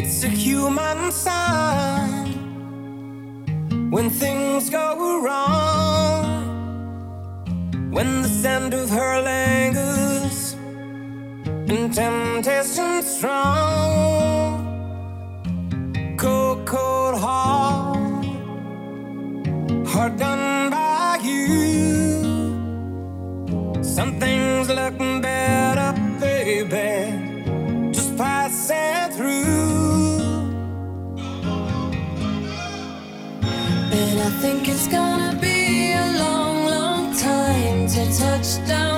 It's a human sign when things go wrong, when the scent of her lingers and temptation strong, cold, cold heart, hard done by you. Something's looking. think it's gonna be a long, long time to touch down.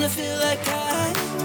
The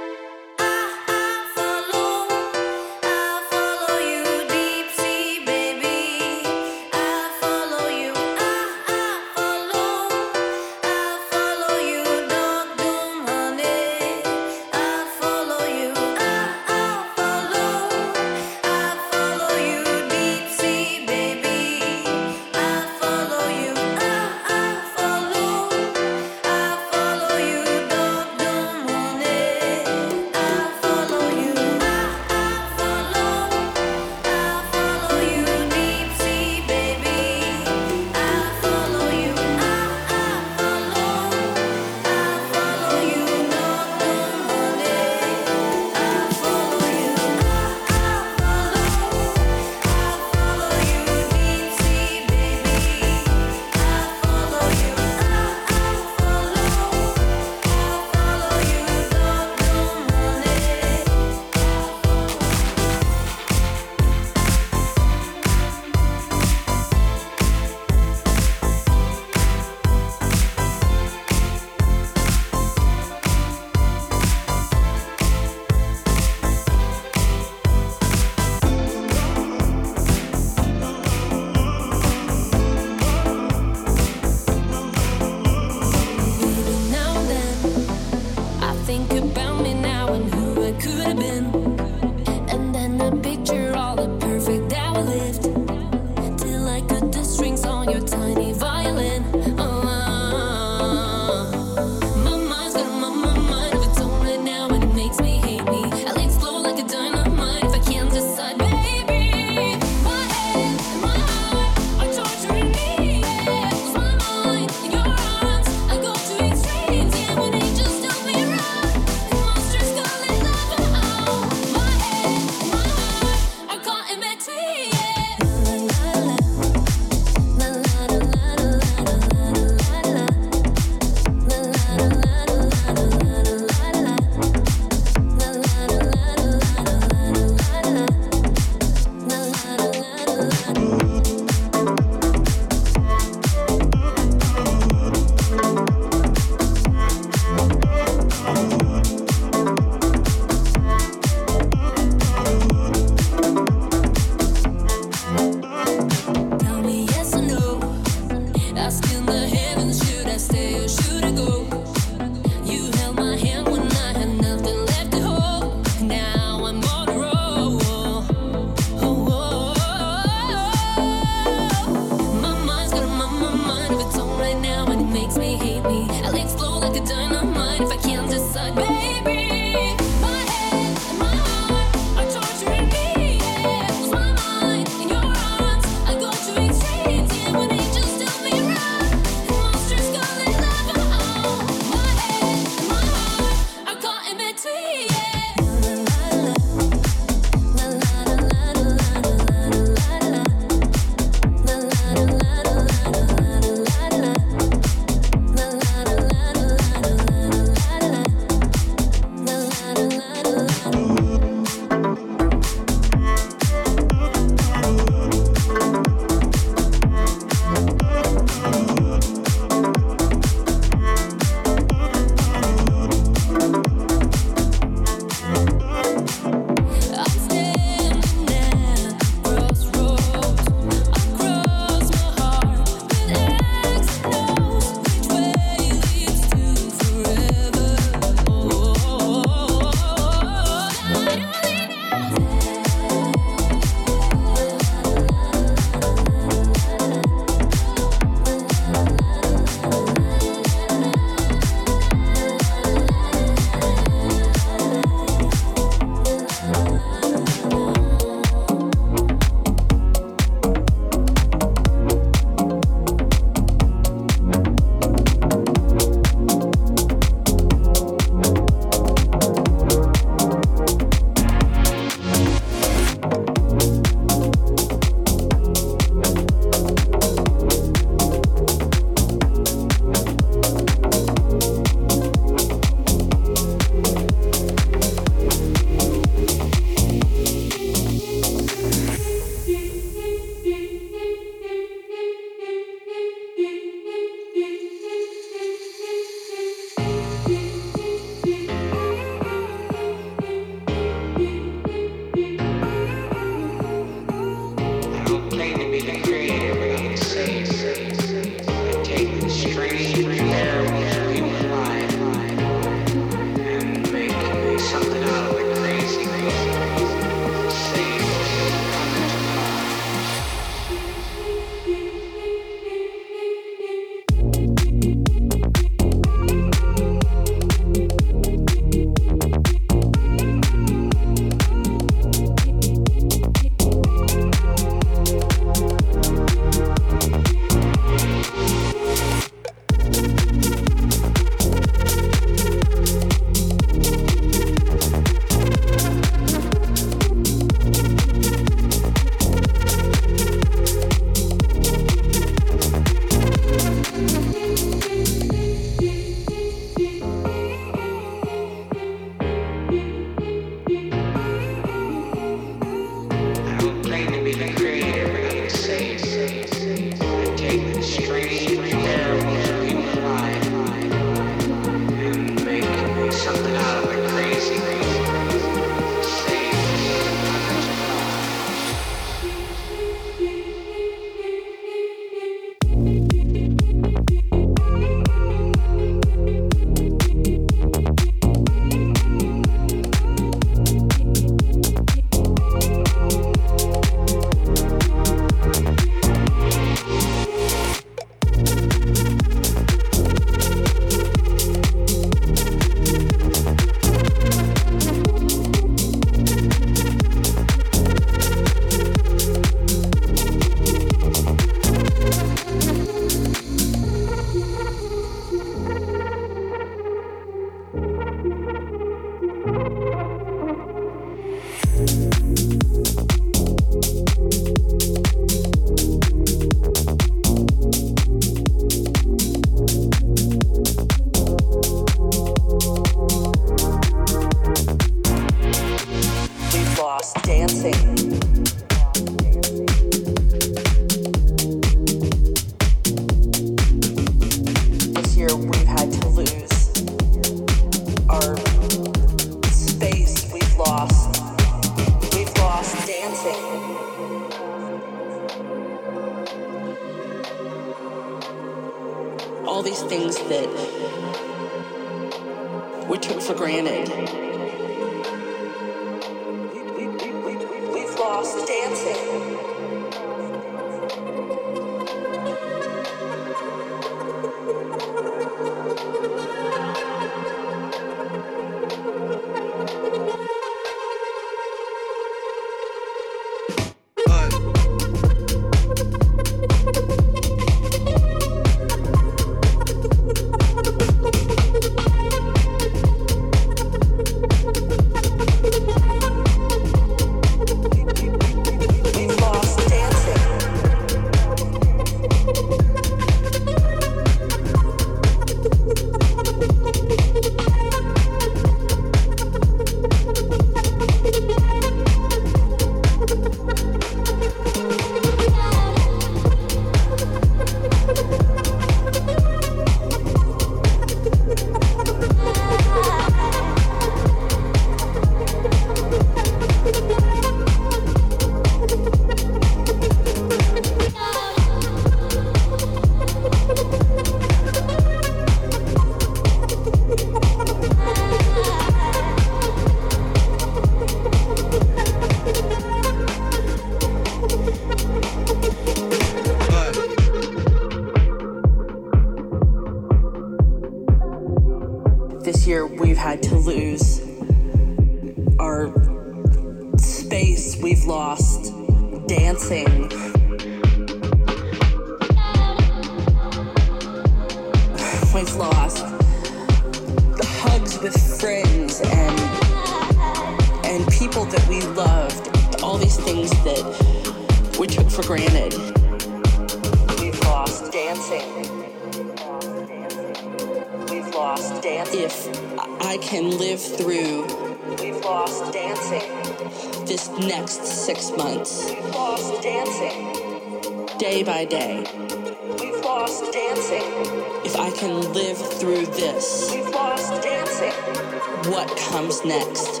comes next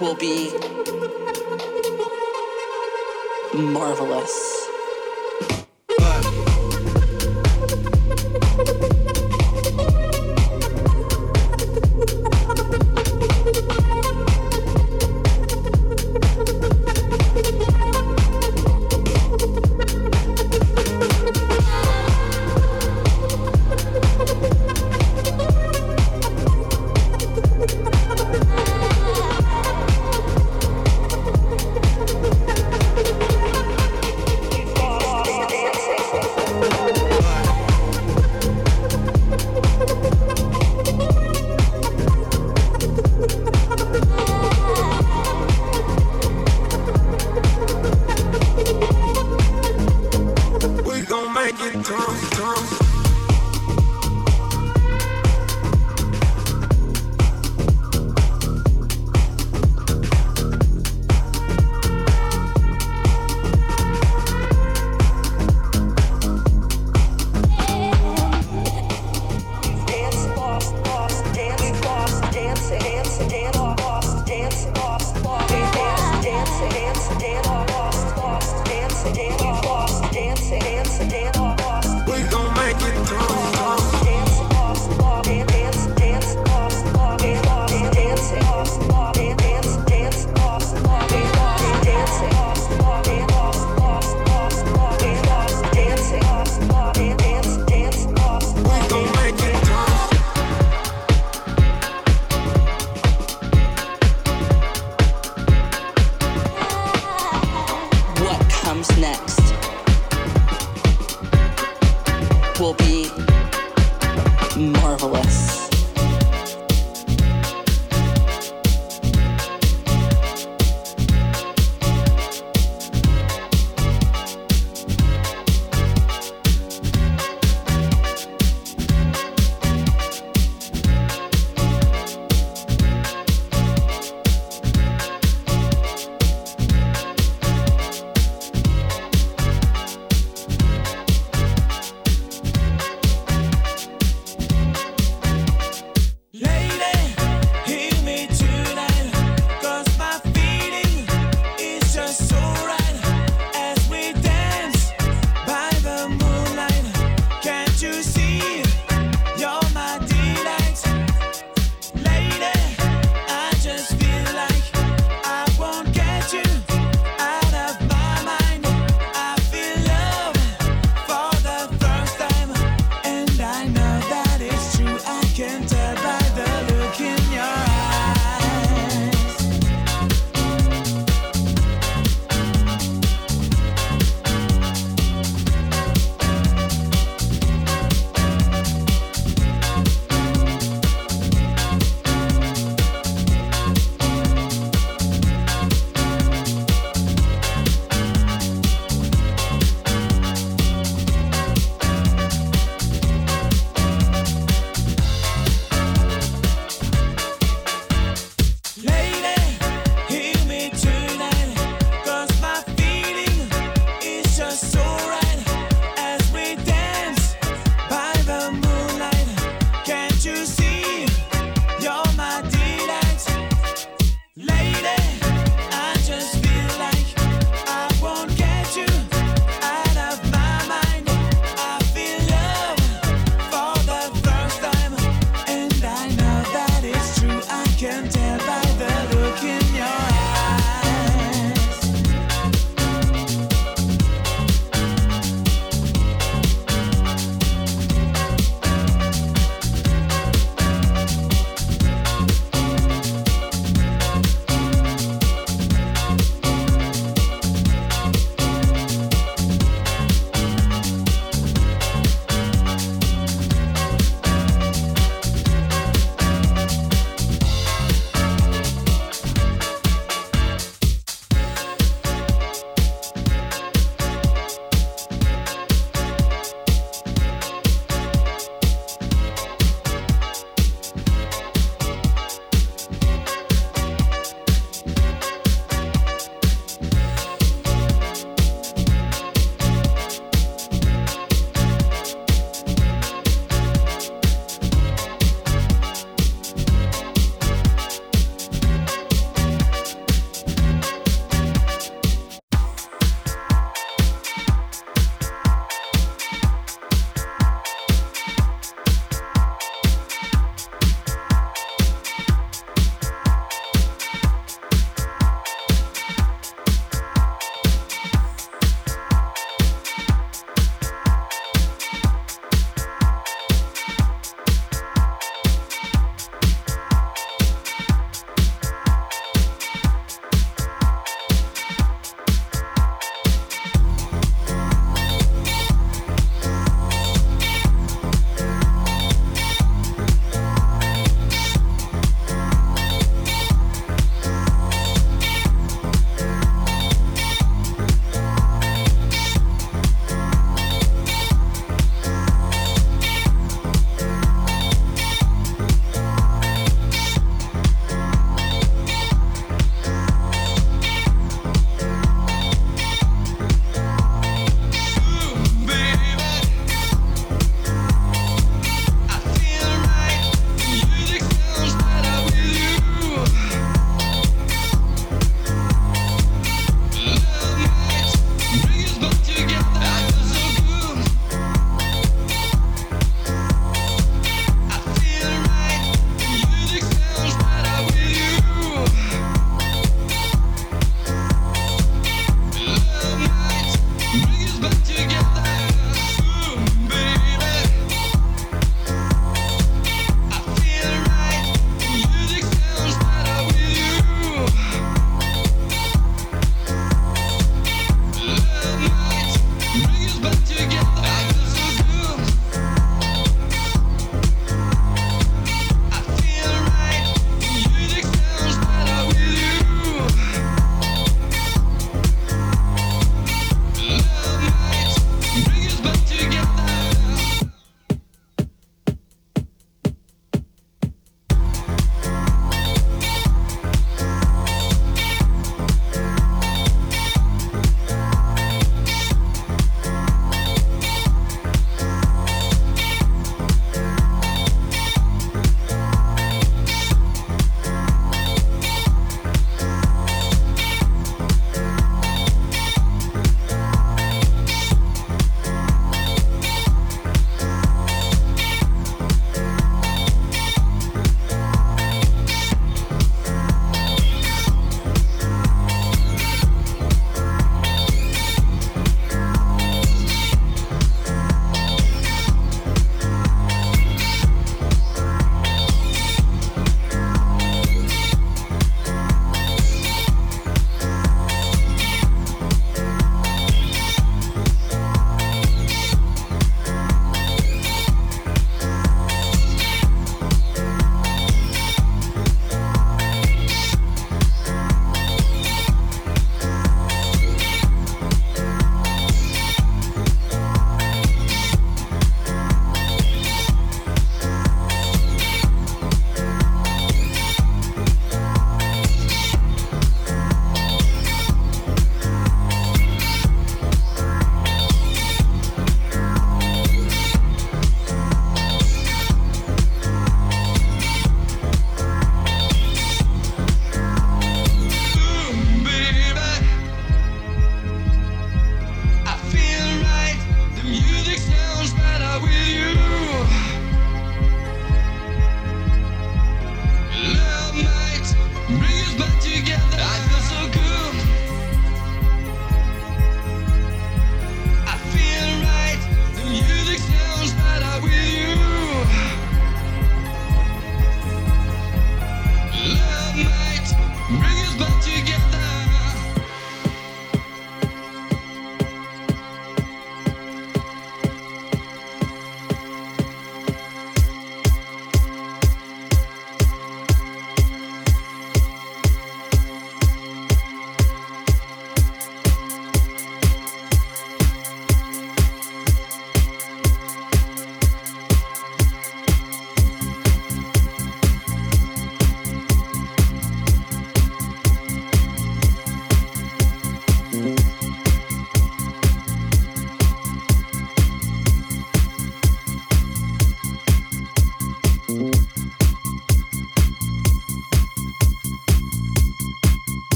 will be marvelous. Tom, Tom, Tom.